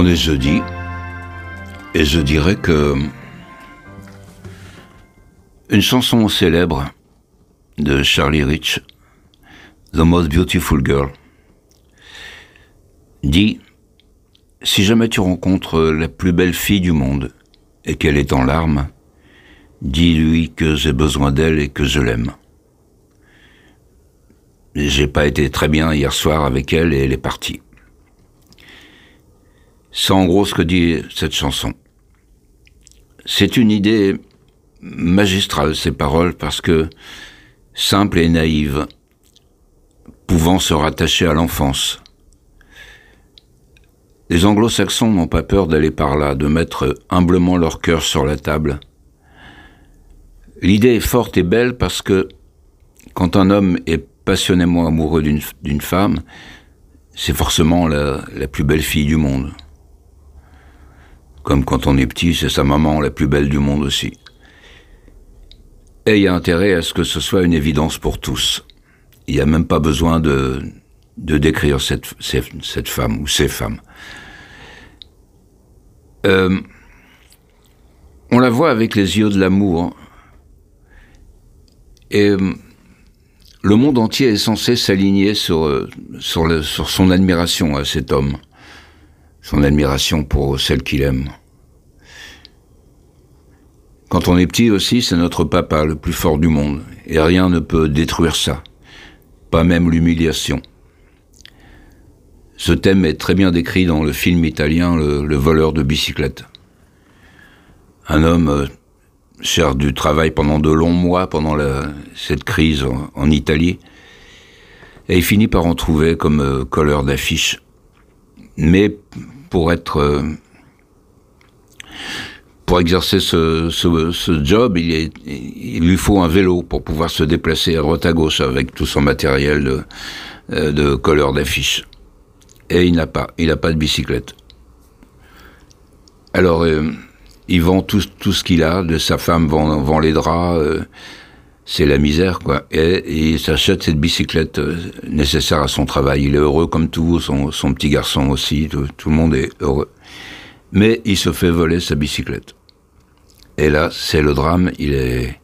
On est jeudi, et je dirais que une chanson célèbre de Charlie Rich, The Most Beautiful Girl, dit Si jamais tu rencontres la plus belle fille du monde et qu'elle est en larmes, dis-lui que j'ai besoin d'elle et que je l'aime. J'ai pas été très bien hier soir avec elle et elle est partie. C'est en gros ce que dit cette chanson. C'est une idée magistrale, ces paroles, parce que simple et naïve, pouvant se rattacher à l'enfance. Les anglo-saxons n'ont pas peur d'aller par là, de mettre humblement leur cœur sur la table. L'idée est forte et belle parce que quand un homme est passionnément amoureux d'une femme, c'est forcément la, plus belle fille du monde. Comme quand on est petit, c'est sa maman la plus belle du monde aussi. Et il y a intérêt à ce que ce soit une évidence pour tous. Il n'y a même pas besoin de, de décrire cette, cette, femme ou ces femmes. Euh, on la voit avec les yeux de l'amour. Et euh, le monde entier est censé s'aligner sur, euh, sur, sur son admiration à cet homme son admiration pour celle qu'il aime. Quand on est petit aussi, c'est notre papa le plus fort du monde, et rien ne peut détruire ça, pas même l'humiliation. Ce thème est très bien décrit dans le film italien Le, voleur de bicyclette. Un homme euh, cherche du travail pendant de longs mois pendant cette crise en, Italie, et il finit par en trouver comme euh, colleur d'affiches. Mais pour être euh, pour exercer ce, ce, job, il, il, lui faut un vélo pour pouvoir se déplacer à droite à gauche avec tout son matériel de, euh, de colleur d'affiches. Et il n'a pas, il n'a pas de bicyclette. Alors, euh, il vend tout, tout ce qu'il a, de sa femme vend, vend les draps, c'est la misère, quoi. Et, il s'achète cette bicyclette euh, nécessaire à son travail. Il est heureux comme tout, son, son petit garçon aussi, tout, le monde est heureux. Mais il se fait voler sa bicyclette. Et là, c'est le drame, il est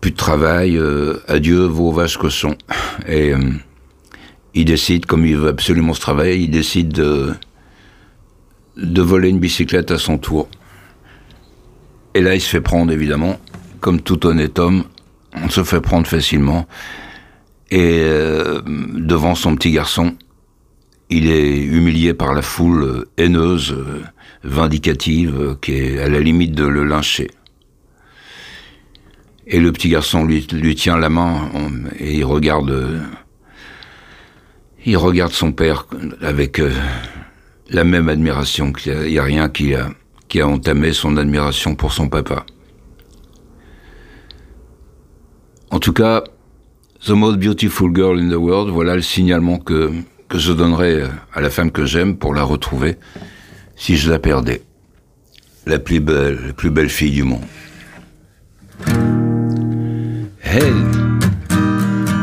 plus de travail, euh, adieu vos vaches cochons. Et euh, il décide, comme il veut absolument se travailler, il décide de, de voler une bicyclette à son tour. Et là, il se fait prendre, évidemment, comme tout honnête homme, on se fait prendre facilement. Et euh, devant son petit garçon, il est humilié par la foule haineuse, vindicative, qui est à la limite de le lyncher. Et le petit garçon lui, tient la main et il regarde, il regarde son père avec euh, la même admiration. Il n'y a, rien qui a, entamé son admiration pour son papa. En tout cas, The Most Beautiful Girl in the World, voilà le signalement que, que je donnerais à la femme que j'aime pour la retrouver si je la perdais. La plus belle, la plus belle fille du monde. Hey,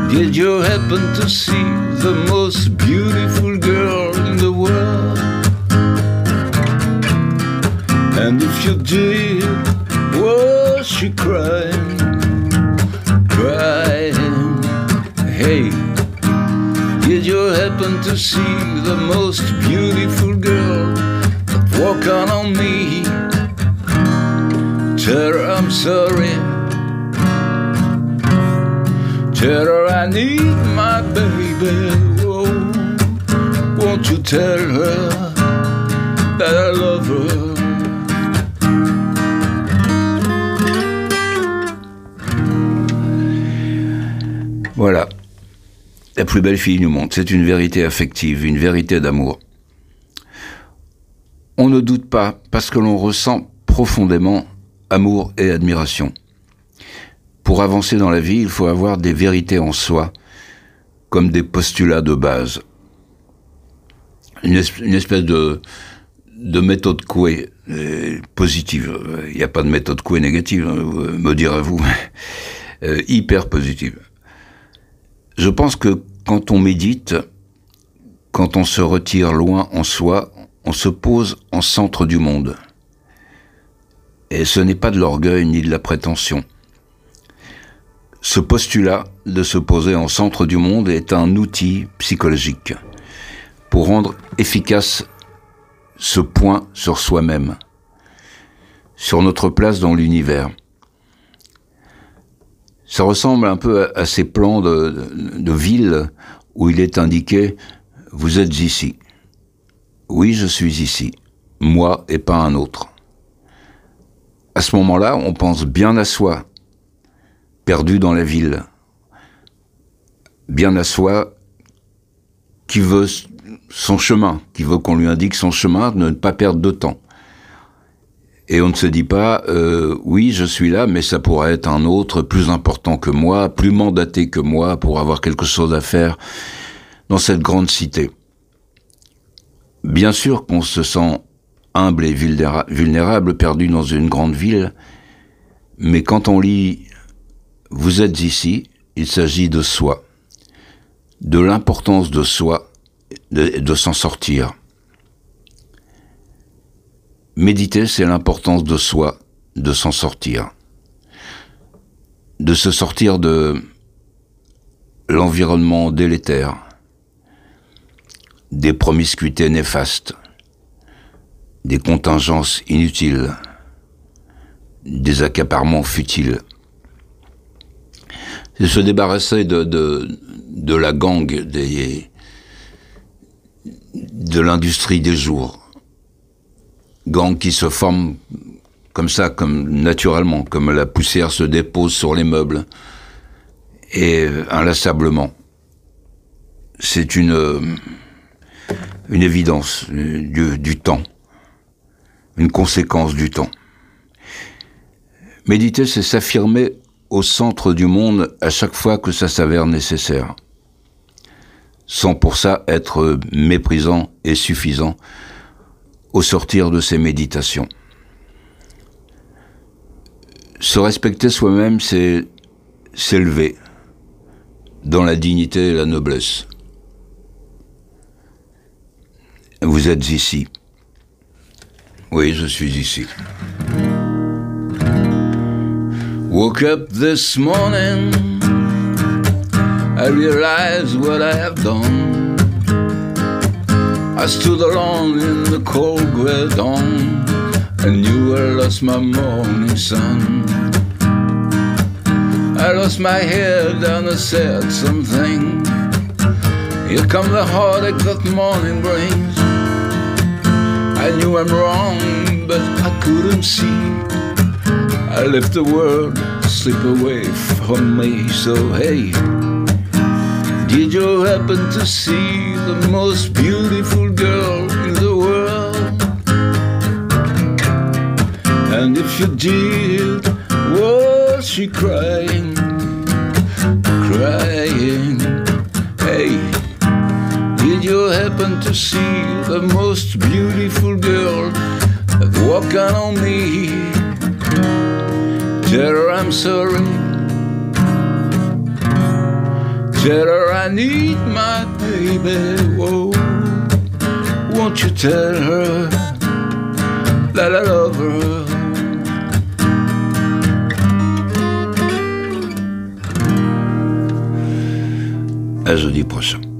did you happen to see the most beautiful girl in the world? And if you did, was she crying? crying. Hey, did you happen to see the most beautiful girl walk on on me? Tell her I'm sorry. Tell her I need my baby. Oh, won't you tell her that I love her? Voilà. La plus belle fille du monde. C'est une vérité affective, une vérité d'amour. On ne doute pas parce que l'on ressent profondément amour et admiration. Pour avancer dans la vie, il faut avoir des vérités en soi, comme des postulats de base. Une, espèce de, de méthode Coué euh, positive. Il n'y a pas de méthode Coué négative, hein, me direz-vous. Euh, hyper positive. Je pense que quand on médite, quand on se retire loin en soi, on se pose en centre du monde. Et ce n'est pas de l'orgueil ni de la prétention. Ce postulat de se poser en centre du monde est un outil psychologique pour rendre efficace ce point sur soi-même, sur notre place dans l'univers. Ça ressemble un peu à, ces plans de, ville où il est indiqué Vous êtes ici. Oui, je suis ici. Moi et pas un autre. À ce moment-là, on pense bien à soi, perdu dans la ville. Bien à soi qui veut son chemin, qui veut qu'on lui indique son chemin, de ne pas perdre de temps. Et on ne se dit pas, euh, oui, je suis là, mais ça pourrait être un autre plus important que moi, plus mandaté que moi pour avoir quelque chose à faire dans cette grande cité. Bien sûr qu'on se sent humble et vulnérable, perdu dans une grande ville, mais quand on lit Vous êtes ici, il s'agit de soi, de l'importance de soi, de, s'en sortir. Méditer, c'est l'importance de soi, de s'en sortir. De se sortir de l'environnement délétère, des promiscuités néfastes, des contingences inutiles, des accaparements futiles. C'est se débarrasser de, la gang des, de l'industrie des jours. Gang qui se forme comme ça, comme naturellement, comme la poussière se dépose sur les meubles, et inlassablement. C'est une une évidence du, du, temps, une conséquence du temps. Méditer, c'est s'affirmer au centre du monde à chaque fois que ça s'avère nécessaire, sans pour ça être méprisant et suffisant au sortir de ces méditations. Se respecter soi-même, c'est s'élever dans la dignité et la noblesse. Vous êtes ici. Oui, je suis ici. Woke up this morning, I realized what I have done. I stood alone in the cold gray dawn, and knew I lost my morning sun. I lost my head and I said something. Here come the heartache that morning brings. I knew I'm wrong, but I couldn't see. I left the world slip away from me, so hey. Did you happen to see the most beautiful girl in the world? And if you did, was she crying? Crying, hey. Did you happen to see the most beautiful walking on me? Tell her I'm sorry. Tell her I need my baby. Whoa. Won't you tell her that I love her? À jeudi prochain.